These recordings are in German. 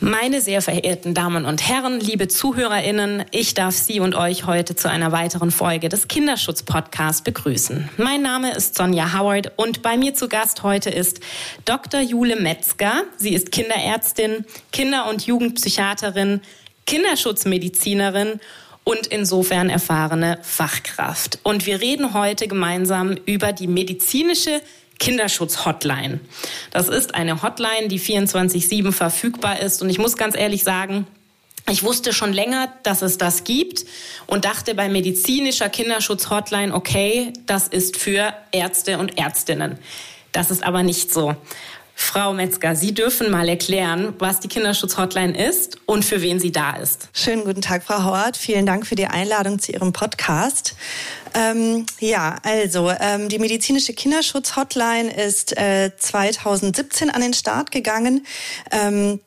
Meine sehr verehrten Damen und Herren, liebe Zuhörerinnen, ich darf Sie und euch heute zu einer weiteren Folge des Kinderschutz Podcasts begrüßen. Mein Name ist Sonja Howard und bei mir zu Gast heute ist Dr. Jule Metzger. Sie ist Kinderärztin, Kinder- und Jugendpsychiaterin, Kinderschutzmedizinerin und insofern erfahrene Fachkraft. Und wir reden heute gemeinsam über die medizinische Kinderschutz-Hotline. Das ist eine Hotline, die 24-7 verfügbar ist. Und ich muss ganz ehrlich sagen, ich wusste schon länger, dass es das gibt und dachte bei medizinischer Kinderschutz-Hotline, okay, das ist für Ärzte und Ärztinnen. Das ist aber nicht so. Frau Metzger, Sie dürfen mal erklären, was die Kinderschutz-Hotline ist und für wen sie da ist. Schönen guten Tag, Frau Howard. Vielen Dank für die Einladung zu Ihrem Podcast. Ähm, ja, also ähm, die medizinische Kinderschutz-Hotline ist äh, 2017 an den Start gegangen. Ähm,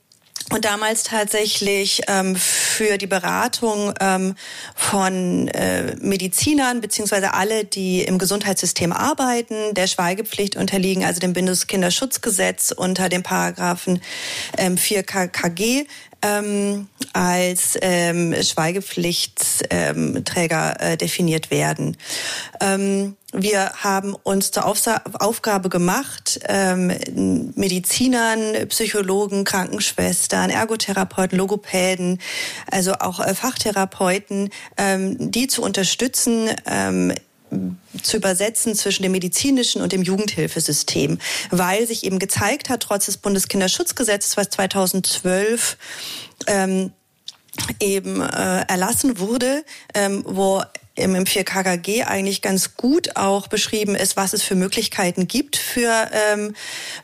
und damals tatsächlich ähm, für die Beratung ähm, von äh, Medizinern beziehungsweise alle, die im Gesundheitssystem arbeiten, der Schweigepflicht unterliegen, also dem Bundeskinderschutzgesetz unter dem Paragraphen ähm, 4 KKG ähm, als ähm, Schweigepflichtsträger äh, definiert werden. Ähm, wir haben uns zur Aufgabe gemacht, ähm, Medizinern, Psychologen, Krankenschwestern, Ergotherapeuten, Logopäden, also auch äh, Fachtherapeuten, ähm, die zu unterstützen, ähm, zu übersetzen zwischen dem medizinischen und dem Jugendhilfesystem, weil sich eben gezeigt hat, trotz des Bundeskinderschutzgesetzes, was 2012 ähm, eben äh, erlassen wurde, ähm, wo im 4KKG eigentlich ganz gut auch beschrieben ist, was es für Möglichkeiten gibt für ähm,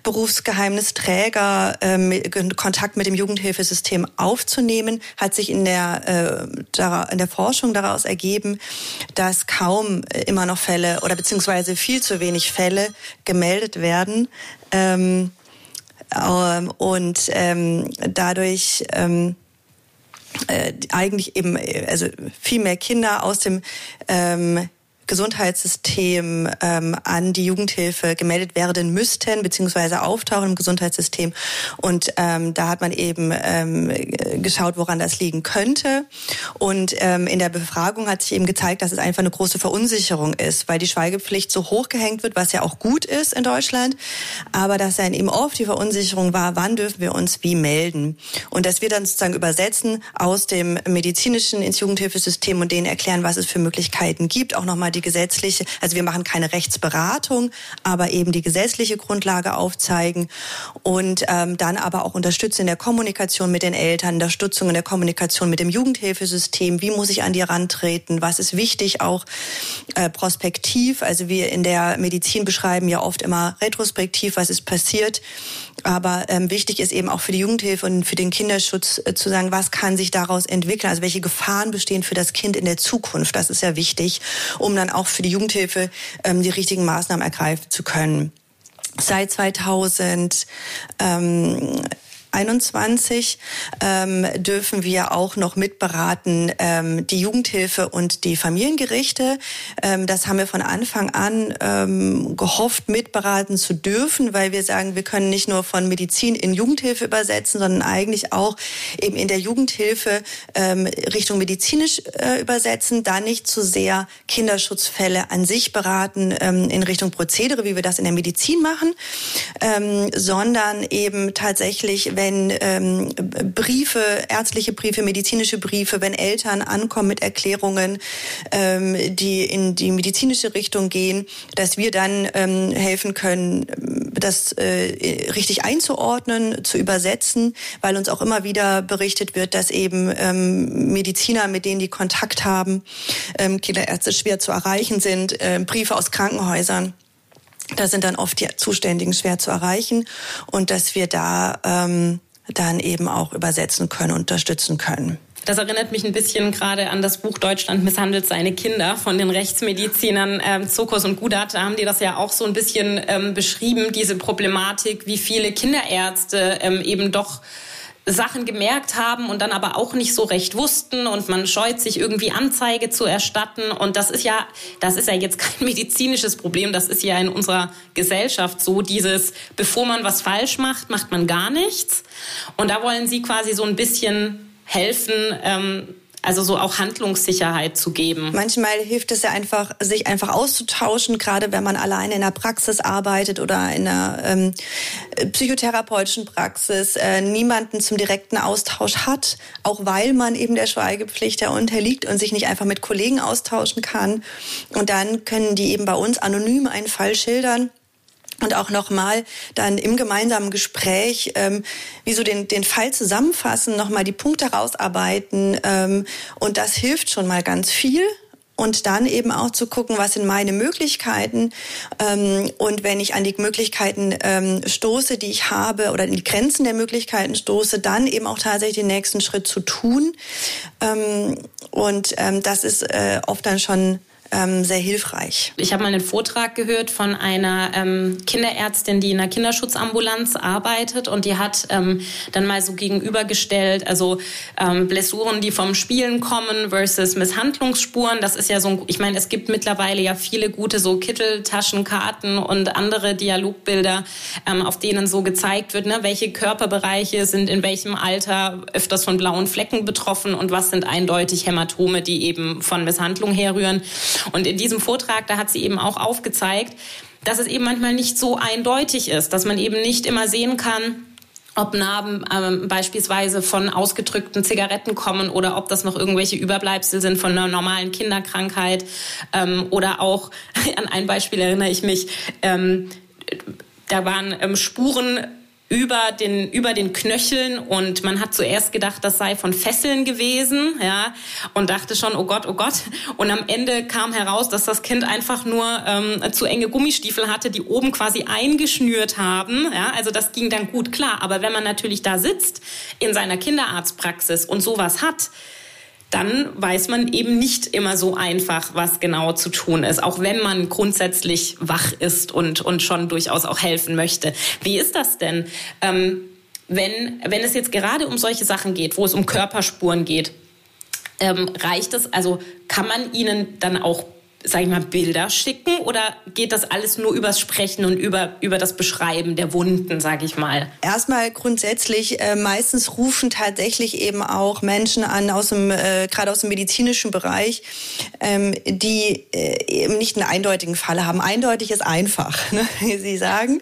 Berufsgeheimnisträger, ähm, Kontakt mit dem Jugendhilfesystem aufzunehmen, hat sich in der, äh, in der Forschung daraus ergeben, dass kaum immer noch Fälle oder beziehungsweise viel zu wenig Fälle gemeldet werden. Ähm, ähm, und ähm, dadurch ähm, äh, eigentlich eben äh, also viel mehr Kinder aus dem ähm, Gesundheitssystem ähm, an die Jugendhilfe gemeldet werden müssten, beziehungsweise auftauchen im Gesundheitssystem. Und ähm, da hat man eben ähm, geschaut, woran das liegen könnte. Und ähm, in der Befragung hat sich eben gezeigt, dass es einfach eine große Verunsicherung ist, weil die Schweigepflicht so hochgehängt wird, was ja auch gut ist in Deutschland. Aber dass dann eben oft die Verunsicherung war, wann dürfen wir uns wie melden. Und dass wir dann sozusagen übersetzen aus dem medizinischen ins Jugendhilfesystem und denen erklären, was es für Möglichkeiten gibt, auch nochmal die gesetzliche, also wir machen keine Rechtsberatung, aber eben die gesetzliche Grundlage aufzeigen und ähm, dann aber auch unterstützen in der Kommunikation mit den Eltern, Unterstützung in der Kommunikation mit dem Jugendhilfesystem, wie muss ich an die rantreten, was ist wichtig auch äh, prospektiv, also wir in der Medizin beschreiben ja oft immer retrospektiv, was ist passiert, aber ähm, wichtig ist eben auch für die Jugendhilfe und für den Kinderschutz äh, zu sagen, was kann sich daraus entwickeln, also welche Gefahren bestehen für das Kind in der Zukunft, das ist ja wichtig, um dann dann auch für die Jugendhilfe ähm, die richtigen Maßnahmen ergreifen zu können. Seit 2000 ähm, 21 ähm, dürfen wir auch noch mitberaten ähm, die Jugendhilfe und die Familiengerichte. Ähm, das haben wir von Anfang an ähm, gehofft, mitberaten zu dürfen, weil wir sagen, wir können nicht nur von Medizin in Jugendhilfe übersetzen, sondern eigentlich auch eben in der Jugendhilfe ähm, Richtung medizinisch äh, übersetzen, da nicht zu sehr Kinderschutzfälle an sich beraten ähm, in Richtung Prozedere, wie wir das in der Medizin machen, ähm, sondern eben tatsächlich, wenn wenn ähm, Briefe, ärztliche Briefe, medizinische Briefe, wenn Eltern ankommen mit Erklärungen, ähm, die in die medizinische Richtung gehen, dass wir dann ähm, helfen können, das äh, richtig einzuordnen, zu übersetzen, weil uns auch immer wieder berichtet wird, dass eben ähm, Mediziner, mit denen die Kontakt haben, ähm, Kinderärzte schwer zu erreichen sind, äh, Briefe aus Krankenhäusern da sind dann oft die Zuständigen schwer zu erreichen und dass wir da ähm, dann eben auch übersetzen können, unterstützen können. Das erinnert mich ein bisschen gerade an das Buch Deutschland misshandelt seine Kinder von den Rechtsmedizinern ähm, Zokos und Gudat. Da haben die das ja auch so ein bisschen ähm, beschrieben, diese Problematik, wie viele Kinderärzte ähm, eben doch Sachen gemerkt haben und dann aber auch nicht so recht wussten und man scheut sich irgendwie Anzeige zu erstatten. Und das ist ja das ist ja jetzt kein medizinisches Problem, das ist ja in unserer Gesellschaft so dieses bevor man was falsch macht, macht man gar nichts. Und da wollen sie quasi so ein bisschen helfen ähm, also so auch Handlungssicherheit zu geben. Manchmal hilft es ja einfach, sich einfach auszutauschen, gerade wenn man alleine in der Praxis arbeitet oder in einer ähm, psychotherapeutischen Praxis, äh, niemanden zum direkten Austausch hat, auch weil man eben der Schweigepflicht ja unterliegt und sich nicht einfach mit Kollegen austauschen kann. Und dann können die eben bei uns anonym einen Fall schildern und auch nochmal dann im gemeinsamen Gespräch ähm, wie so den, den Fall zusammenfassen, nochmal die Punkte rausarbeiten ähm, und das hilft schon mal ganz viel. Und dann eben auch zu gucken, was sind meine Möglichkeiten. Ähm, und wenn ich an die Möglichkeiten ähm, stoße, die ich habe, oder in die Grenzen der Möglichkeiten stoße, dann eben auch tatsächlich den nächsten Schritt zu tun. Ähm, und ähm, das ist äh, oft dann schon ähm, sehr hilfreich. Ich habe mal einen Vortrag gehört von einer ähm, Kinderärztin, die in einer Kinderschutzambulanz arbeitet und die hat ähm, dann mal so gegenübergestellt, also ähm, Blessuren, die vom Spielen kommen versus Misshandlungsspuren. Das ist ja so, ich meine, es gibt mittlerweile ja viele gute so Kitteltaschenkarten und andere Dialogbilder, ähm, auf denen so gezeigt wird, ne, welche Körperbereiche sind in welchem Alter öfters von blauen Flecken betroffen und was sind eindeutig Hämatome, die eben von Misshandlung herrühren. Und in diesem Vortrag, da hat sie eben auch aufgezeigt, dass es eben manchmal nicht so eindeutig ist, dass man eben nicht immer sehen kann, ob Narben ähm, beispielsweise von ausgedrückten Zigaretten kommen oder ob das noch irgendwelche Überbleibsel sind von einer normalen Kinderkrankheit. Ähm, oder auch an ein Beispiel erinnere ich mich, ähm, da waren ähm, Spuren über den, über den Knöcheln und man hat zuerst gedacht, das sei von Fesseln gewesen, ja, und dachte schon, oh Gott, oh Gott. Und am Ende kam heraus, dass das Kind einfach nur ähm, zu enge Gummistiefel hatte, die oben quasi eingeschnürt haben, ja, also das ging dann gut klar. Aber wenn man natürlich da sitzt in seiner Kinderarztpraxis und sowas hat, dann weiß man eben nicht immer so einfach, was genau zu tun ist, auch wenn man grundsätzlich wach ist und, und schon durchaus auch helfen möchte. Wie ist das denn, ähm, wenn, wenn es jetzt gerade um solche Sachen geht, wo es um Körperspuren geht? Ähm, reicht es, also kann man ihnen dann auch sag ich mal, Bilder schicken oder geht das alles nur übers Sprechen und über, über das Beschreiben der Wunden, sag ich mal? Erstmal grundsätzlich, äh, meistens rufen tatsächlich eben auch Menschen an, aus dem, äh, gerade aus dem medizinischen Bereich, ähm, die äh, eben nicht einen eindeutigen Fall haben. Eindeutig ist einfach, ne, wie Sie sagen.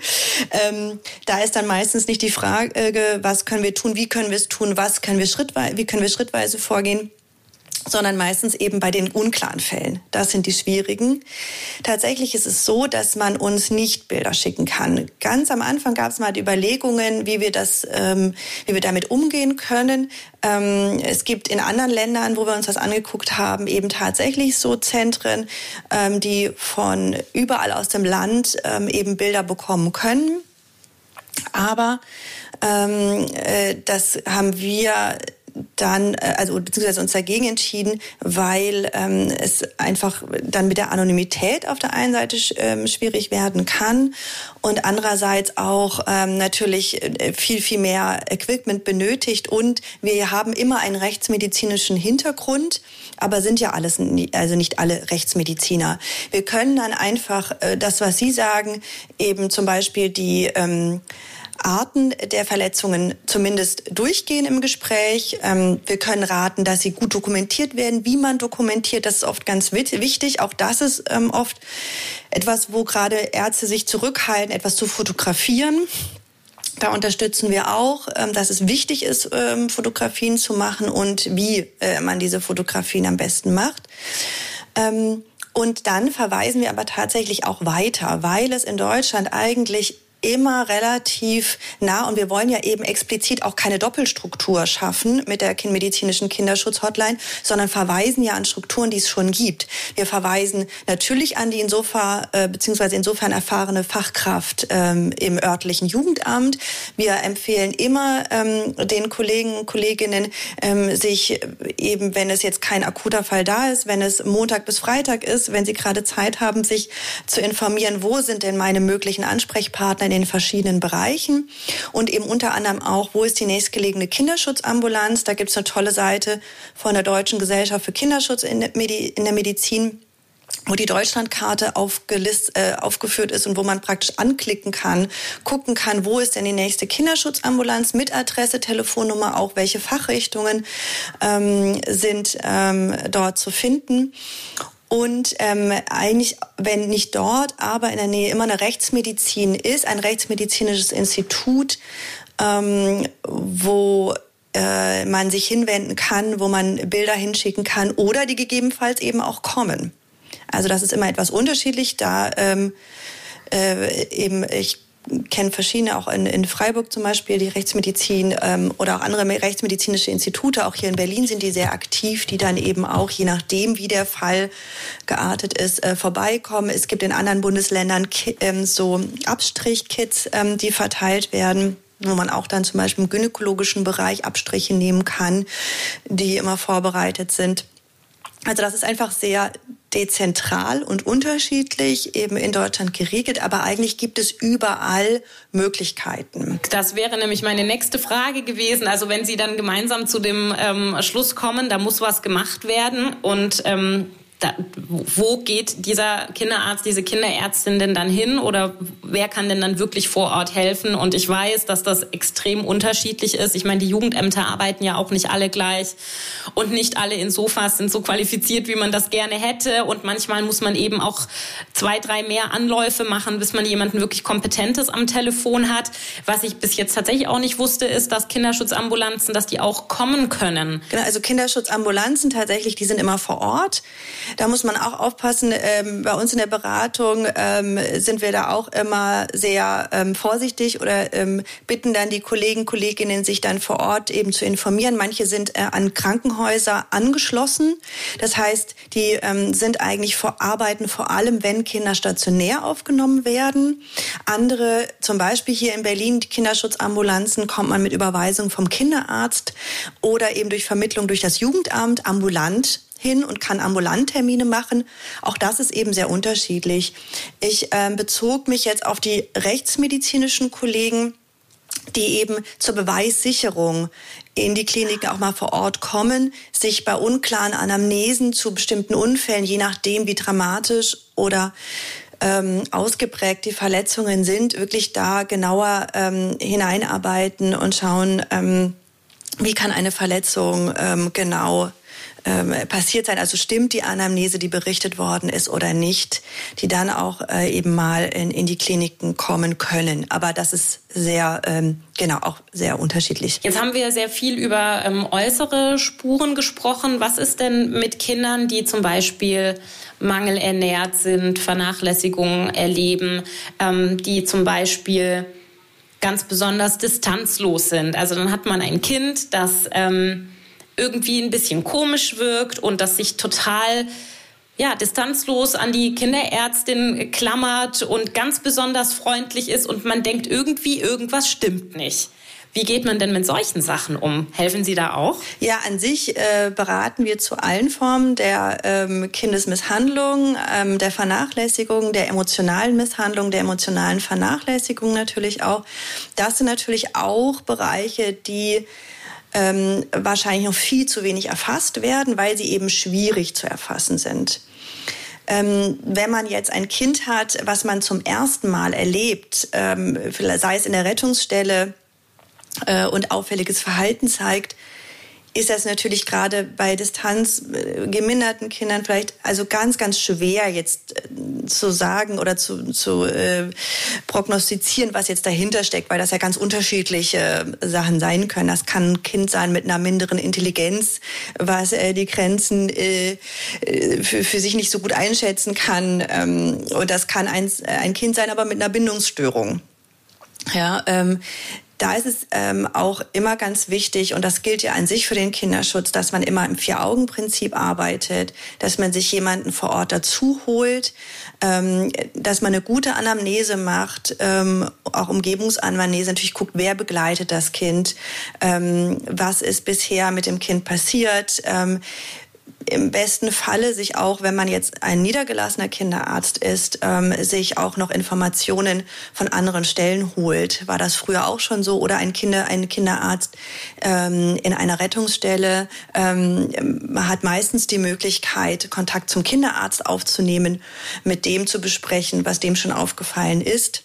Ähm, da ist dann meistens nicht die Frage, was können wir tun, wie können wir es tun, was können wir schrittweise, wie können wir schrittweise vorgehen sondern meistens eben bei den unklaren Fällen. Das sind die schwierigen. Tatsächlich ist es so, dass man uns nicht Bilder schicken kann. Ganz am Anfang gab es mal die Überlegungen, wie wir das, ähm, wie wir damit umgehen können. Ähm, es gibt in anderen Ländern, wo wir uns das angeguckt haben, eben tatsächlich so Zentren, ähm, die von überall aus dem Land ähm, eben Bilder bekommen können. Aber ähm, äh, das haben wir dann, äh, also beziehungsweise uns dagegen entschieden, weil ähm, es einfach dann mit der Anonymität auf der einen Seite ähm, schwierig werden kann und andererseits auch ähm, natürlich äh, viel, viel mehr Equipment benötigt und wir haben immer einen rechtsmedizinischen Hintergrund, aber sind ja alles, also nicht alle Rechtsmediziner. Wir können dann einfach äh, das, was Sie sagen, eben zum Beispiel die ähm, Arten der Verletzungen zumindest durchgehen im Gespräch. Ähm, wir können raten, dass sie gut dokumentiert werden, wie man dokumentiert. Das ist oft ganz wichtig. Auch das ist ähm, oft etwas, wo gerade Ärzte sich zurückhalten, etwas zu fotografieren. Da unterstützen wir auch, ähm, dass es wichtig ist, Fotografien zu machen und wie äh, man diese Fotografien am besten macht. Und dann verweisen wir aber tatsächlich auch weiter, weil es in Deutschland eigentlich immer relativ nah und wir wollen ja eben explizit auch keine Doppelstruktur schaffen mit der medizinischen Kinderschutzhotline, sondern verweisen ja an Strukturen, die es schon gibt. Wir verweisen natürlich an die insofern äh, beziehungsweise insofern erfahrene Fachkraft ähm, im örtlichen Jugendamt. Wir empfehlen immer ähm, den Kollegen und Kolleginnen, ähm, sich eben, wenn es jetzt kein akuter Fall da ist, wenn es Montag bis Freitag ist, wenn sie gerade Zeit haben, sich zu informieren, wo sind denn meine möglichen Ansprechpartner den verschiedenen Bereichen und eben unter anderem auch, wo ist die nächstgelegene Kinderschutzambulanz. Da gibt es eine tolle Seite von der Deutschen Gesellschaft für Kinderschutz in der Medizin wo die Deutschlandkarte aufgelist, äh, aufgeführt ist und wo man praktisch anklicken kann, gucken kann, wo ist denn die nächste Kinderschutzambulanz mit Adresse, Telefonnummer, auch welche Fachrichtungen ähm, sind ähm, dort zu finden. Und ähm, eigentlich, wenn nicht dort, aber in der Nähe immer eine Rechtsmedizin ist, ein rechtsmedizinisches Institut, ähm, wo äh, man sich hinwenden kann, wo man Bilder hinschicken kann oder die gegebenenfalls eben auch kommen. Also das ist immer etwas unterschiedlich. Da ähm, äh, eben ich kenne verschiedene, auch in, in Freiburg zum Beispiel, die Rechtsmedizin ähm, oder auch andere rechtsmedizinische Institute, auch hier in Berlin sind die sehr aktiv, die dann eben auch, je nachdem, wie der Fall geartet ist, äh, vorbeikommen. Es gibt in anderen Bundesländern ähm, so Abstrichkits, ähm, die verteilt werden wo man auch dann zum Beispiel im gynäkologischen Bereich Abstriche nehmen kann, die immer vorbereitet sind. Also das ist einfach sehr dezentral und unterschiedlich eben in Deutschland geregelt, aber eigentlich gibt es überall Möglichkeiten. Das wäre nämlich meine nächste Frage gewesen. Also wenn Sie dann gemeinsam zu dem ähm, Schluss kommen, da muss was gemacht werden und ähm da, wo geht dieser Kinderarzt, diese Kinderärztin denn dann hin oder wer kann denn dann wirklich vor Ort helfen? Und ich weiß, dass das extrem unterschiedlich ist. Ich meine, die Jugendämter arbeiten ja auch nicht alle gleich und nicht alle in Sofas sind so qualifiziert, wie man das gerne hätte. Und manchmal muss man eben auch zwei, drei mehr Anläufe machen, bis man jemanden wirklich Kompetentes am Telefon hat. Was ich bis jetzt tatsächlich auch nicht wusste, ist, dass Kinderschutzambulanzen, dass die auch kommen können. Genau, also Kinderschutzambulanzen tatsächlich, die sind immer vor Ort. Da muss man auch aufpassen. Ähm, bei uns in der Beratung ähm, sind wir da auch immer sehr ähm, vorsichtig oder ähm, bitten dann die Kollegen, Kolleginnen, sich dann vor Ort eben zu informieren. Manche sind äh, an Krankenhäuser angeschlossen. Das heißt, die ähm, sind eigentlich vor Arbeiten vor allem, wenn Kinder stationär aufgenommen werden. Andere, zum Beispiel hier in Berlin, die Kinderschutzambulanzen, kommt man mit Überweisung vom Kinderarzt oder eben durch Vermittlung durch das Jugendamt ambulant hin und kann ambulant Termine machen. Auch das ist eben sehr unterschiedlich. Ich äh, bezog mich jetzt auf die rechtsmedizinischen Kollegen die eben zur Beweissicherung in die Kliniken auch mal vor Ort kommen, sich bei unklaren Anamnesen zu bestimmten Unfällen, je nachdem wie dramatisch oder ähm, ausgeprägt die Verletzungen sind, wirklich da genauer ähm, hineinarbeiten und schauen, ähm, wie kann eine Verletzung ähm, genau ähm, passiert sein. Also stimmt die Anamnese, die berichtet worden ist oder nicht, die dann auch äh, eben mal in, in die Kliniken kommen können. Aber das ist sehr, ähm, genau, auch sehr unterschiedlich. Jetzt haben wir sehr viel über ähm, äußere Spuren gesprochen. Was ist denn mit Kindern, die zum Beispiel mangelernährt sind, Vernachlässigungen erleben, ähm, die zum Beispiel ganz besonders distanzlos sind? Also dann hat man ein Kind, das ähm, irgendwie ein bisschen komisch wirkt und das sich total ja, distanzlos an die Kinderärztin klammert und ganz besonders freundlich ist und man denkt irgendwie, irgendwas stimmt nicht. Wie geht man denn mit solchen Sachen um? Helfen Sie da auch? Ja, an sich äh, beraten wir zu allen Formen der ähm, Kindesmisshandlung, ähm, der Vernachlässigung, der emotionalen Misshandlung, der emotionalen Vernachlässigung natürlich auch. Das sind natürlich auch Bereiche, die ähm, wahrscheinlich noch viel zu wenig erfasst werden, weil sie eben schwierig zu erfassen sind. Ähm, wenn man jetzt ein Kind hat, was man zum ersten Mal erlebt, ähm, sei es in der Rettungsstelle äh, und auffälliges Verhalten zeigt, ist das natürlich gerade bei Distanz äh, geminderten Kindern vielleicht also ganz, ganz schwer jetzt äh, zu sagen oder zu, zu äh, prognostizieren, was jetzt dahinter steckt, weil das ja ganz unterschiedliche Sachen sein können. Das kann ein Kind sein mit einer minderen Intelligenz, was äh, die Grenzen äh, äh für, für sich nicht so gut einschätzen kann. Ähm, und das kann ein, ein Kind sein, aber mit einer Bindungsstörung Ja, ähm, da ist es ähm, auch immer ganz wichtig, und das gilt ja an sich für den Kinderschutz, dass man immer im Vier-Augen-Prinzip arbeitet, dass man sich jemanden vor Ort dazu holt, ähm, dass man eine gute Anamnese macht, ähm, auch Umgebungsanamnese, natürlich guckt, wer begleitet das Kind, ähm, was ist bisher mit dem Kind passiert, ähm, im besten Falle sich auch, wenn man jetzt ein niedergelassener Kinderarzt ist, ähm, sich auch noch Informationen von anderen Stellen holt. War das früher auch schon so? Oder ein Kinder, ein Kinderarzt ähm, in einer Rettungsstelle ähm, hat meistens die Möglichkeit, Kontakt zum Kinderarzt aufzunehmen, mit dem zu besprechen, was dem schon aufgefallen ist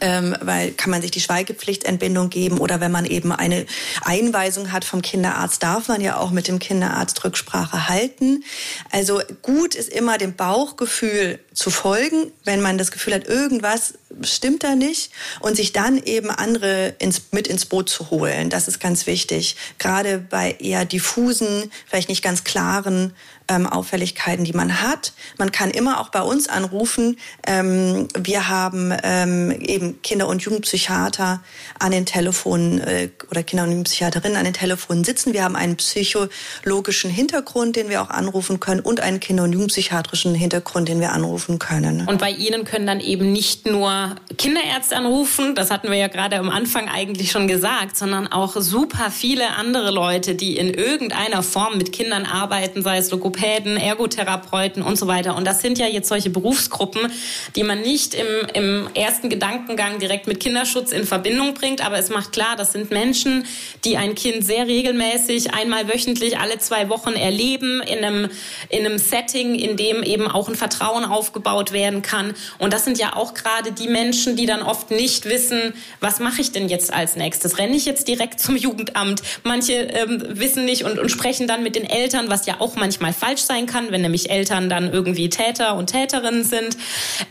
ähm, weil kann man sich die Schweigepflichtentbindung geben oder wenn man eben eine Einweisung hat vom Kinderarzt, darf man ja auch mit dem Kinderarzt Rücksprache halten. Also gut ist immer dem Bauchgefühl zu folgen, wenn man das Gefühl hat, irgendwas stimmt da nicht und sich dann eben andere ins, mit ins Boot zu holen. Das ist ganz wichtig. Gerade bei eher diffusen, vielleicht nicht ganz klaren ähm, Auffälligkeiten, die man hat. Man kann immer auch bei uns anrufen. Ähm, wir haben ähm, eben Kinder- und Jugendpsychiater an den Telefonen äh, oder Kinder- und Jugendpsychiaterinnen an den Telefonen sitzen. Wir haben einen psychologischen Hintergrund, den wir auch anrufen können und einen Kinder- und Jugendpsychiatrischen Hintergrund, den wir anrufen können. Und bei Ihnen können dann eben nicht nur Kinderärzte anrufen, das hatten wir ja gerade am Anfang eigentlich schon gesagt, sondern auch super viele andere Leute, die in irgendeiner Form mit Kindern arbeiten, sei es Logopäden, Ergotherapeuten und so weiter. Und das sind ja jetzt solche Berufsgruppen, die man nicht im, im ersten Gedankengang direkt mit Kinderschutz in Verbindung bringt. Aber es macht klar, das sind Menschen, die ein Kind sehr regelmäßig, einmal wöchentlich, alle zwei Wochen erleben, in einem, in einem Setting, in dem eben auch ein Vertrauen aufgebaut werden kann. Und das sind ja auch gerade die Menschen, die dann oft nicht wissen, was mache ich denn jetzt als nächstes? Renne ich jetzt direkt zum Jugendamt? Manche ähm, wissen nicht und, und sprechen dann mit den Eltern, was ja auch manchmal falsch sein kann, wenn nämlich Eltern dann irgendwie Täter und Täterinnen sind.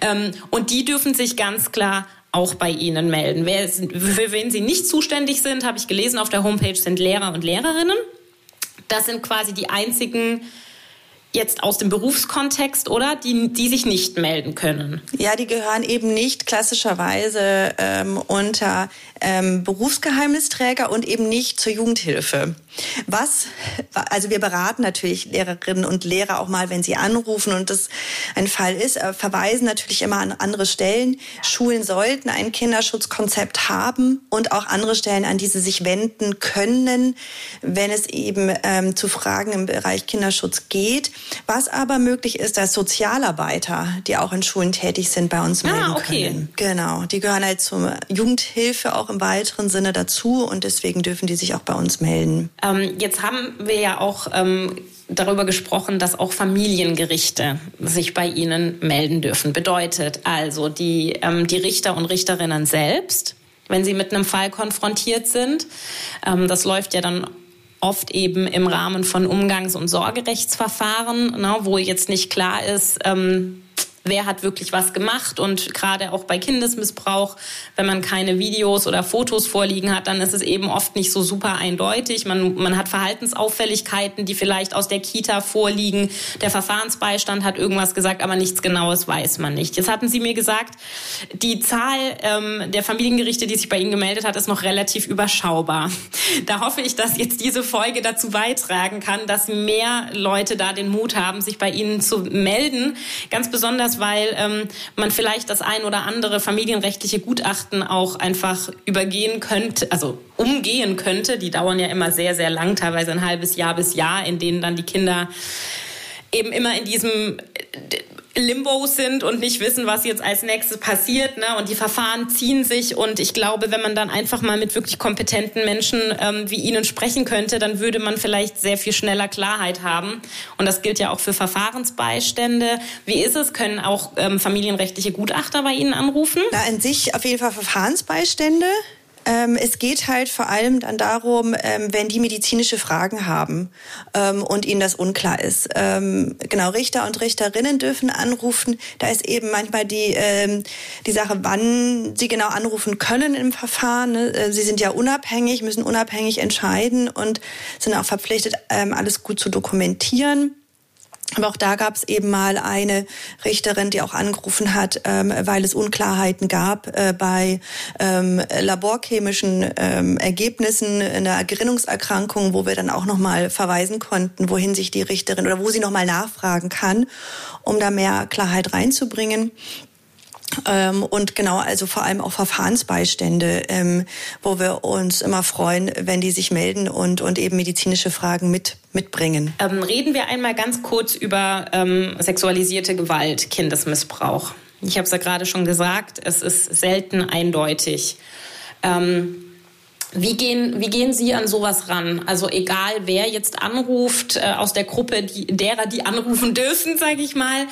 Ähm, und die dürfen sich ganz klar auch bei Ihnen melden. Wer, für wen Sie nicht zuständig sind, habe ich gelesen auf der Homepage, sind Lehrer und Lehrerinnen. Das sind quasi die einzigen jetzt aus dem Berufskontext, oder? Die, die sich nicht melden können. Ja, die gehören eben nicht klassischerweise ähm, unter ähm, Berufsgeheimnisträger und eben nicht zur Jugendhilfe. Was, also wir beraten natürlich Lehrerinnen und Lehrer auch mal, wenn sie anrufen und das ein Fall ist, äh, verweisen natürlich immer an andere Stellen. Schulen sollten ein Kinderschutzkonzept haben und auch andere Stellen, an die sie sich wenden können, wenn es eben ähm, zu Fragen im Bereich Kinderschutz geht. Was aber möglich ist, dass Sozialarbeiter, die auch in Schulen tätig sind, bei uns ah, melden ah, okay. können. Genau, die gehören halt zur Jugendhilfe auch im weiteren Sinne dazu und deswegen dürfen die sich auch bei uns melden. Ähm, jetzt haben wir ja auch ähm, darüber gesprochen, dass auch Familiengerichte sich bei Ihnen melden dürfen. Bedeutet also die, ähm, die Richter und Richterinnen selbst, wenn sie mit einem Fall konfrontiert sind. Ähm, das läuft ja dann oft eben im Rahmen von Umgangs- und Sorgerechtsverfahren, ne, wo jetzt nicht klar ist, ähm, wer hat wirklich was gemacht und gerade auch bei Kindesmissbrauch, wenn man keine Videos oder Fotos vorliegen hat, dann ist es eben oft nicht so super eindeutig. Man, man hat Verhaltensauffälligkeiten, die vielleicht aus der Kita vorliegen. Der Verfahrensbeistand hat irgendwas gesagt, aber nichts Genaues weiß man nicht. Jetzt hatten Sie mir gesagt, die Zahl ähm, der Familiengerichte, die sich bei Ihnen gemeldet hat, ist noch relativ überschaubar. Da hoffe ich, dass jetzt diese Folge dazu beitragen kann, dass mehr Leute da den Mut haben, sich bei Ihnen zu melden. Ganz besonders, weil ähm, man vielleicht das ein oder andere familienrechtliche Gutachten auch einfach übergehen könnte, also umgehen könnte. Die dauern ja immer sehr, sehr lang, teilweise ein halbes Jahr bis Jahr, in denen dann die Kinder eben immer in diesem Limbo sind und nicht wissen, was jetzt als nächstes passiert. Ne? Und die Verfahren ziehen sich. Und ich glaube, wenn man dann einfach mal mit wirklich kompetenten Menschen ähm, wie Ihnen sprechen könnte, dann würde man vielleicht sehr viel schneller Klarheit haben. Und das gilt ja auch für Verfahrensbeistände. Wie ist es? Können auch ähm, familienrechtliche Gutachter bei Ihnen anrufen? Na, an sich auf jeden Fall Verfahrensbeistände. Ähm, es geht halt vor allem dann darum, ähm, wenn die medizinische Fragen haben ähm, und ihnen das unklar ist. Genau, Richter und Richterinnen dürfen anrufen. Da ist eben manchmal die, die Sache, wann sie genau anrufen können im Verfahren. Ne? Äh, sie sind ja unabhängig, müssen unabhängig entscheiden und sind auch verpflichtet, alles gut zu dokumentieren. Aber auch da gab es eben mal eine Richterin, die auch angerufen hat, ähm, weil es Unklarheiten gab äh, bei ähm, laborchemischen ähm, Ergebnissen einer Gerinnungserkrankung, wo wir dann auch nochmal verweisen konnten, wohin sich die Richterin oder wo sie nochmal nachfragen kann, um da mehr Klarheit reinzubringen. Ähm, und genau, also vor allem auch Verfahrensbeistände, ähm, wo wir uns immer freuen, wenn die sich melden und, und eben medizinische Fragen mit, mitbringen. Ähm, reden wir einmal ganz kurz über ähm, sexualisierte Gewalt, Kindesmissbrauch. Ich habe es ja gerade schon gesagt, es ist selten eindeutig. Ähm, wie gehen, wie gehen Sie an sowas ran? Also egal, wer jetzt anruft äh, aus der Gruppe die, derer, die anrufen dürfen, sage ich mal,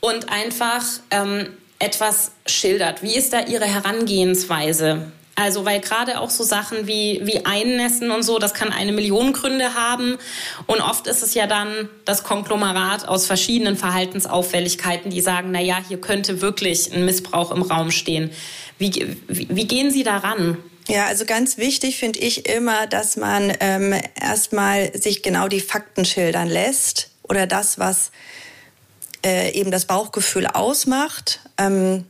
und einfach ähm, etwas schildert. Wie ist da Ihre Herangehensweise? Also, weil gerade auch so Sachen wie, wie Einnässen und so, das kann eine Million Gründe haben. Und oft ist es ja dann das Konglomerat aus verschiedenen Verhaltensauffälligkeiten, die sagen, na ja, hier könnte wirklich ein Missbrauch im Raum stehen. Wie, wie, wie gehen Sie daran? Ja, also ganz wichtig finde ich immer, dass man ähm, erstmal sich genau die Fakten schildern lässt oder das, was äh, eben das Bauchgefühl ausmacht. Ähm,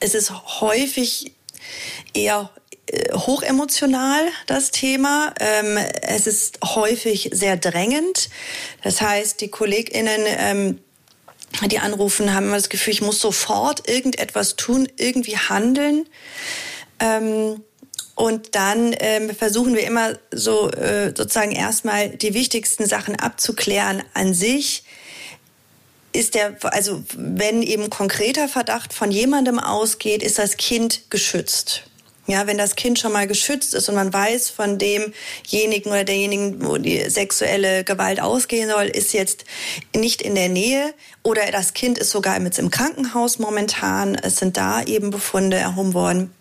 es ist häufig eher äh, hochemotional, das Thema. Ähm, es ist häufig sehr drängend. Das heißt, die KollegInnen, ähm, die anrufen, haben immer das Gefühl, ich muss sofort irgendetwas tun, irgendwie handeln. Ähm, und dann versuchen wir immer so äh, sozusagen erstmal die wichtigsten Sachen abzuklären an sich ist der, also wenn eben konkreter Verdacht von jemandem ausgeht, ist das Kind geschützt. Ja, wenn das Kind schon mal geschützt ist und man weiß von demjenigen oder derjenigen, wo die sexuelle Gewalt ausgehen soll, ist jetzt nicht in der Nähe oder das Kind ist sogar mit im Krankenhaus momentan. Es sind da eben Befunde erhoben worden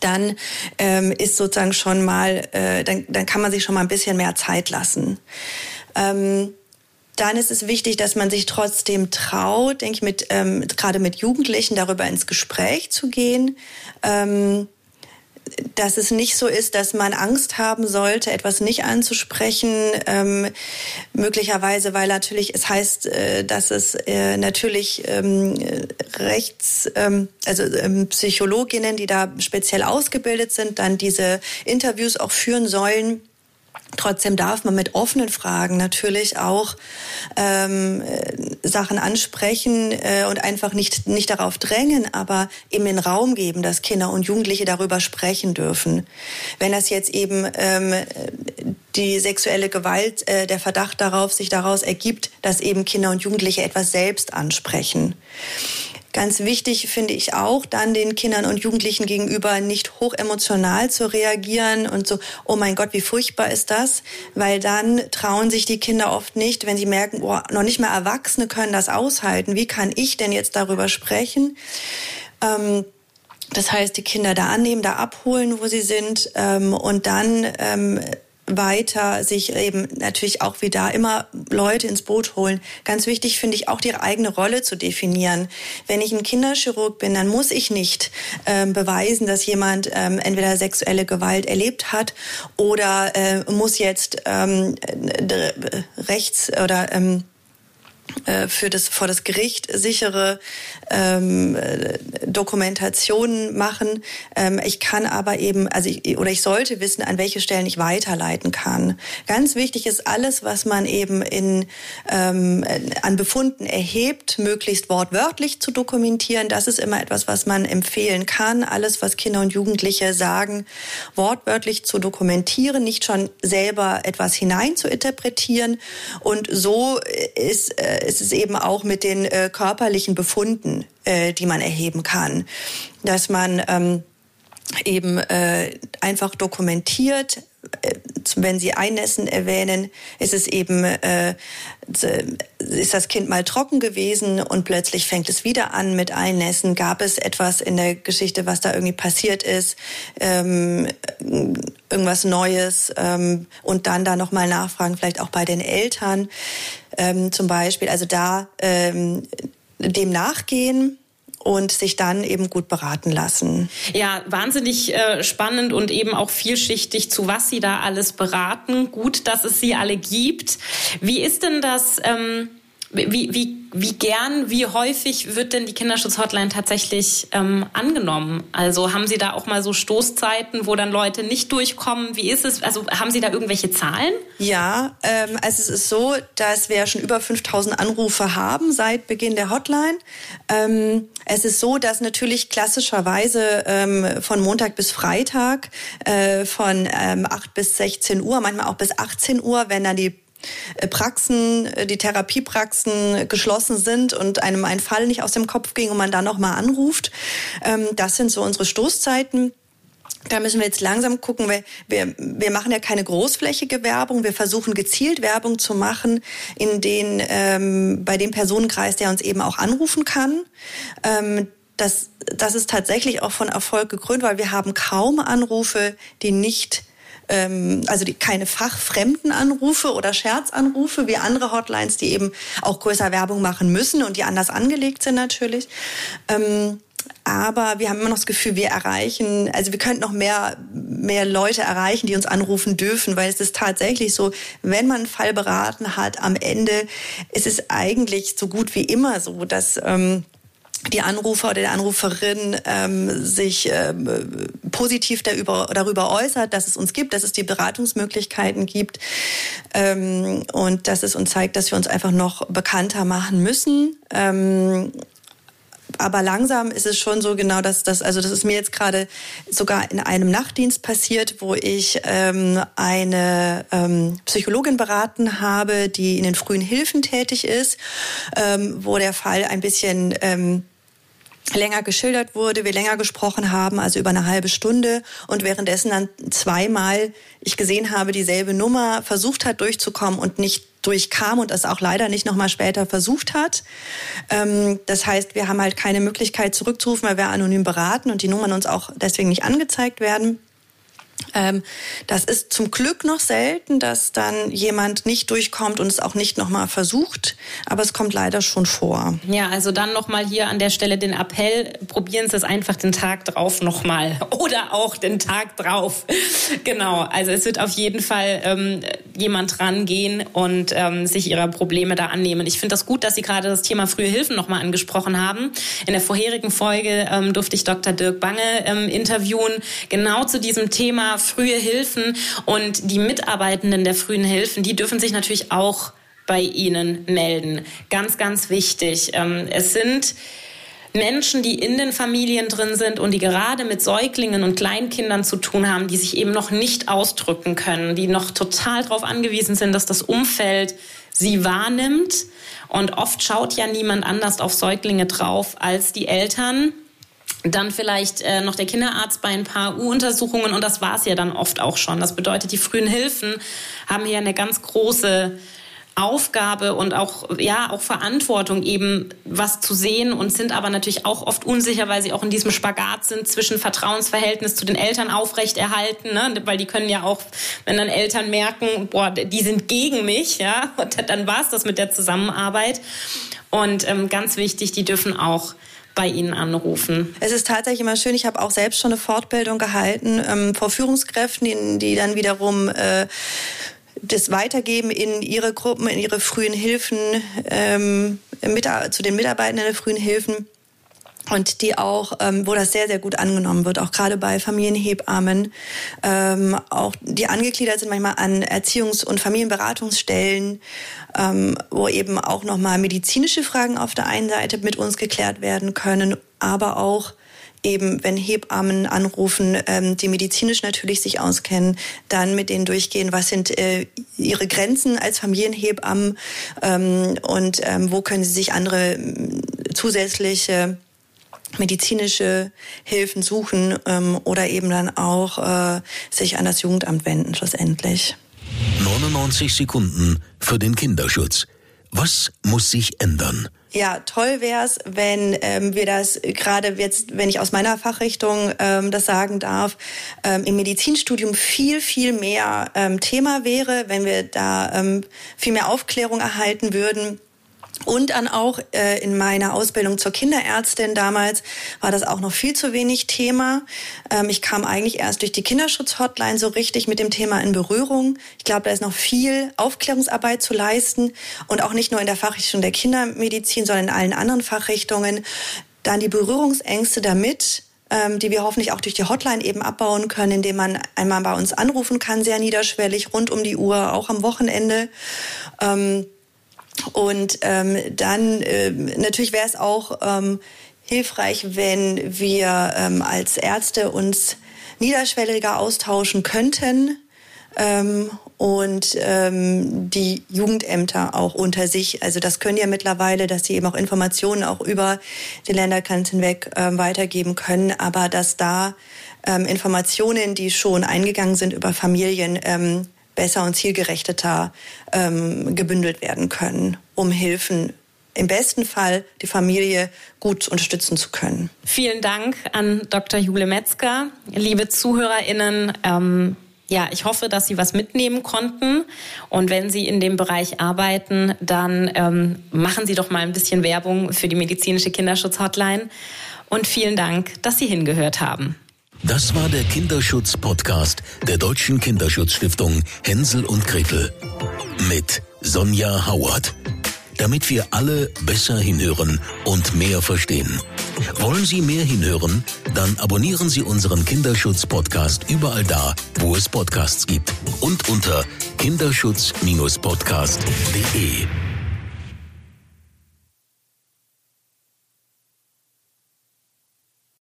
dann ähm, ist sozusagen schon mal, äh, dann, dann kann man sich schon mal ein bisschen mehr Zeit lassen. Ähm, dann ist es wichtig, dass man sich trotzdem traut, denke ich, mit, ähm, gerade mit Jugendlichen darüber ins Gespräch zu gehen. Ähm, dass es nicht so ist, dass man Angst haben sollte, etwas nicht anzusprechen, ähm, möglicherweise, weil natürlich es heißt, äh, dass es äh, natürlich ähm, rechts, ähm, also ähm, Psychologinnen, die da speziell ausgebildet sind, dann diese Interviews auch führen sollen Trotzdem darf man mit offenen Fragen natürlich auch ähm, Sachen ansprechen äh, und einfach nicht, nicht darauf drängen, aber eben den Raum geben, dass Kinder und Jugendliche darüber sprechen dürfen. Wenn das jetzt eben ähm, die sexuelle Gewalt, äh, der Verdacht darauf sich daraus ergibt, dass eben Kinder und Jugendliche etwas selbst ansprechen. Ganz wichtig finde ich auch, dann den Kindern und Jugendlichen gegenüber nicht hochemotional zu reagieren und so, oh mein Gott, wie furchtbar ist das? Weil dann trauen sich die Kinder oft nicht, wenn sie merken, oh, noch nicht mal Erwachsene können das aushalten. Wie kann ich denn jetzt darüber sprechen? Ähm, das heißt, die Kinder da annehmen, da abholen, wo sie sind ähm, und dann ähm, weiter sich eben natürlich auch wieder immer Leute ins Boot holen. Ganz wichtig finde ich auch die eigene Rolle zu definieren. Wenn ich ein Kinderchirurg bin, dann muss ich nicht ähm, beweisen, dass jemand ähm, entweder sexuelle Gewalt erlebt hat oder äh, muss jetzt ähm, rechts oder ähm, äh, für das vor das Gericht sichere ähm, Dokumentationen machen. Ähm, ich kann aber eben, also ich, oder ich sollte wissen, an welche Stellen ich weiterleiten kann. Ganz wichtig ist alles, was man eben in ähm, an Befunden erhebt, möglichst wortwörtlich zu dokumentieren. Das ist immer etwas, was man empfehlen kann. Alles, was Kinder und Jugendliche sagen, wortwörtlich zu dokumentieren, nicht schon selber etwas hinein zu interpretieren. Und so ist äh, ist es eben auch mit den äh, körperlichen Befunden, äh, die man erheben kann, dass man ähm, eben äh, einfach dokumentiert, äh, wenn Sie Einnässen erwähnen, ist es eben, äh, ist das Kind mal trocken gewesen und plötzlich fängt es wieder an mit Einnässen. Gab es etwas in der Geschichte, was da irgendwie passiert ist, ähm, irgendwas Neues ähm, und dann da nochmal nachfragen, vielleicht auch bei den Eltern ähm, zum Beispiel. Also da ähm, dem nachgehen und sich dann eben gut beraten lassen. Ja, wahnsinnig äh, spannend und eben auch vielschichtig, zu was Sie da alles beraten. Gut, dass es Sie alle gibt. Wie ist denn das? Ähm wie, wie, wie gern, wie häufig wird denn die Kinderschutzhotline tatsächlich ähm, angenommen? Also haben Sie da auch mal so Stoßzeiten, wo dann Leute nicht durchkommen? Wie ist es? Also haben Sie da irgendwelche Zahlen? Ja, ähm, also es ist so, dass wir schon über 5000 Anrufe haben seit Beginn der Hotline. Ähm, es ist so, dass natürlich klassischerweise ähm, von Montag bis Freitag äh, von ähm, 8 bis 16 Uhr, manchmal auch bis 18 Uhr, wenn dann die Praxen, äh, die Therapiepraxen geschlossen sind und einem ein Fall nicht aus dem Kopf ging und man dann nochmal anruft. Ähm, das sind so unsere Stoßzeiten. Da müssen wir jetzt langsam gucken. Wir, wir, wir machen ja keine großflächige Werbung. Wir versuchen gezielt Werbung zu machen in den, ähm, bei dem Personenkreis, der uns eben auch anrufen kann. Ähm, das, das ist tatsächlich auch von Erfolg gekrönt, weil wir haben kaum Anrufe, die nicht ähm, also die, keine fachfremden Anrufe oder Scherzanrufe wie andere Hotlines, die eben auch größer Werbung machen müssen und die anders angelegt sind natürlich. Ähm, aber wir haben immer noch das Gefühl, wir erreichen, also wir könnten noch mehr, mehr Leute erreichen, die uns anrufen dürfen, weil es ist tatsächlich so, wenn man einen Fall beraten hat, am Ende ist es eigentlich so gut wie immer so, dass ähm, die Anrufer oder die Anruferin ähm, sich ähm, positiv darüber, darüber äußert, dass es uns gibt, dass es die Beratungsmöglichkeiten gibt ähm, und dass es uns zeigt, dass wir uns einfach noch bekannter machen müssen. Ähm, aber langsam ist es schon so genau, dass das, also das ist mir jetzt gerade sogar in einem Nachtdienst passiert, wo ich ähm, eine ähm, Psychologin beraten habe, die in den frühen Hilfen tätig ist, ähm, wo der Fall ein bisschen ähm, länger geschildert wurde, wir länger gesprochen haben, also über eine halbe Stunde und währenddessen dann zweimal ich gesehen habe, dieselbe Nummer versucht hat durchzukommen und nicht durchkam und es auch leider nicht nochmal später versucht hat. Ähm, das heißt, wir haben halt keine Möglichkeit zurückzurufen, weil wir anonym beraten und die Nummern uns auch deswegen nicht angezeigt werden. Ähm, das ist zum Glück noch selten, dass dann jemand nicht durchkommt und es auch nicht nochmal versucht, aber es kommt leider schon vor. Ja, also dann nochmal hier an der Stelle den Appell, probieren Sie es einfach den Tag drauf nochmal oder auch den Tag drauf. genau, also es wird auf jeden Fall ähm, jemand rangehen und ähm, sich ihrer Probleme da annehmen. Ich finde das gut, dass Sie gerade das Thema frühe Hilfen nochmal angesprochen haben. In der vorherigen Folge ähm, durfte ich Dr. Dirk Bange ähm, interviewen, genau zu diesem Thema frühe Hilfen und die Mitarbeitenden der frühen Hilfen, die dürfen sich natürlich auch bei Ihnen melden. Ganz, ganz wichtig. Ähm, es sind Menschen, die in den Familien drin sind und die gerade mit Säuglingen und Kleinkindern zu tun haben, die sich eben noch nicht ausdrücken können, die noch total darauf angewiesen sind, dass das Umfeld sie wahrnimmt. Und oft schaut ja niemand anders auf Säuglinge drauf als die Eltern dann vielleicht äh, noch der Kinderarzt bei ein paar U-Untersuchungen und das war es ja dann oft auch schon. Das bedeutet, die frühen Hilfen haben hier eine ganz große Aufgabe und auch ja auch Verantwortung eben was zu sehen und sind aber natürlich auch oft unsicher, weil sie auch in diesem Spagat sind zwischen Vertrauensverhältnis zu den Eltern aufrechterhalten, ne? weil die können ja auch, wenn dann Eltern merken, boah, die sind gegen mich, ja, und dann war es das mit der Zusammenarbeit. Und ähm, ganz wichtig, die dürfen auch bei Ihnen anrufen? Es ist tatsächlich immer schön. Ich habe auch selbst schon eine Fortbildung gehalten ähm, vor Führungskräften, die, die dann wiederum äh, das weitergeben in ihre Gruppen, in ihre frühen Hilfen, ähm, mit, zu den Mitarbeitenden der frühen Hilfen und die auch, ähm, wo das sehr, sehr gut angenommen wird, auch gerade bei Familienhebammen, ähm, auch die angegliedert sind manchmal an Erziehungs- und Familienberatungsstellen, ähm, wo eben auch nochmal medizinische Fragen auf der einen Seite mit uns geklärt werden können, aber auch eben, wenn Hebammen anrufen, ähm, die medizinisch natürlich sich auskennen, dann mit denen durchgehen, was sind äh, ihre Grenzen als Familienhebammen ähm, und ähm, wo können sie sich andere zusätzliche medizinische Hilfen suchen ähm, oder eben dann auch äh, sich an das Jugendamt wenden schlussendlich. 99 Sekunden für den Kinderschutz. Was muss sich ändern? Ja, toll wäre es, wenn ähm, wir das gerade jetzt, wenn ich aus meiner Fachrichtung ähm, das sagen darf, ähm, im Medizinstudium viel, viel mehr ähm, Thema wäre, wenn wir da ähm, viel mehr Aufklärung erhalten würden Und dann auch äh, in meiner Ausbildung zur Kinderärztin damals war das auch noch viel zu wenig Thema. Ähm, ich kam eigentlich erst durch die Kinderschutzhotline so richtig mit dem Thema in Berührung. Ich glaube, da ist noch viel Aufklärungsarbeit zu leisten und auch nicht nur in der Fachrichtung der Kindermedizin, sondern in allen anderen Fachrichtungen. Dann die Berührungsängste damit, ähm, die wir hoffentlich auch durch die Hotline eben abbauen können, indem man einmal bei uns anrufen kann, sehr niederschwellig, rund um die Uhr, auch am Wochenende. Ähm, und ähm, dann äh, natürlich wäre es auch ähm, hilfreich, wenn wir ähm, als Ärzte uns niederschwelliger austauschen könnten ähm, und ähm, die Jugendämter auch unter sich. Also das können ja mittlerweile, dass sie eben auch Informationen auch über den Ländergrenzen hinweg ähm, weitergeben können, aber dass da ähm, Informationen, die schon eingegangen sind über Familien, ähm, besser und zielgerichteter ähm, gebündelt werden können, um Hilfen im besten Fall die Familie gut unterstützen zu können. Vielen Dank an Dr. Jule Metzger. Liebe ZuhörerInnen, ähm, ja, ich hoffe, dass Sie was mitnehmen konnten. Und wenn Sie in dem Bereich arbeiten, dann ähm, machen Sie doch mal ein bisschen Werbung für die medizinische Kinderschutzhotline. Und vielen Dank, dass Sie hingehört haben. Das war der Kinderschutz-Podcast der Deutschen Kinderschutzstiftung Hänsel und Gretel mit Sonja Howard. Damit wir alle besser hinhören und mehr verstehen. Wollen Sie mehr hinhören? Dann abonnieren Sie unseren Kinderschutz-Podcast überall da, wo es Podcasts gibt und unter kinderschutz-podcast.de.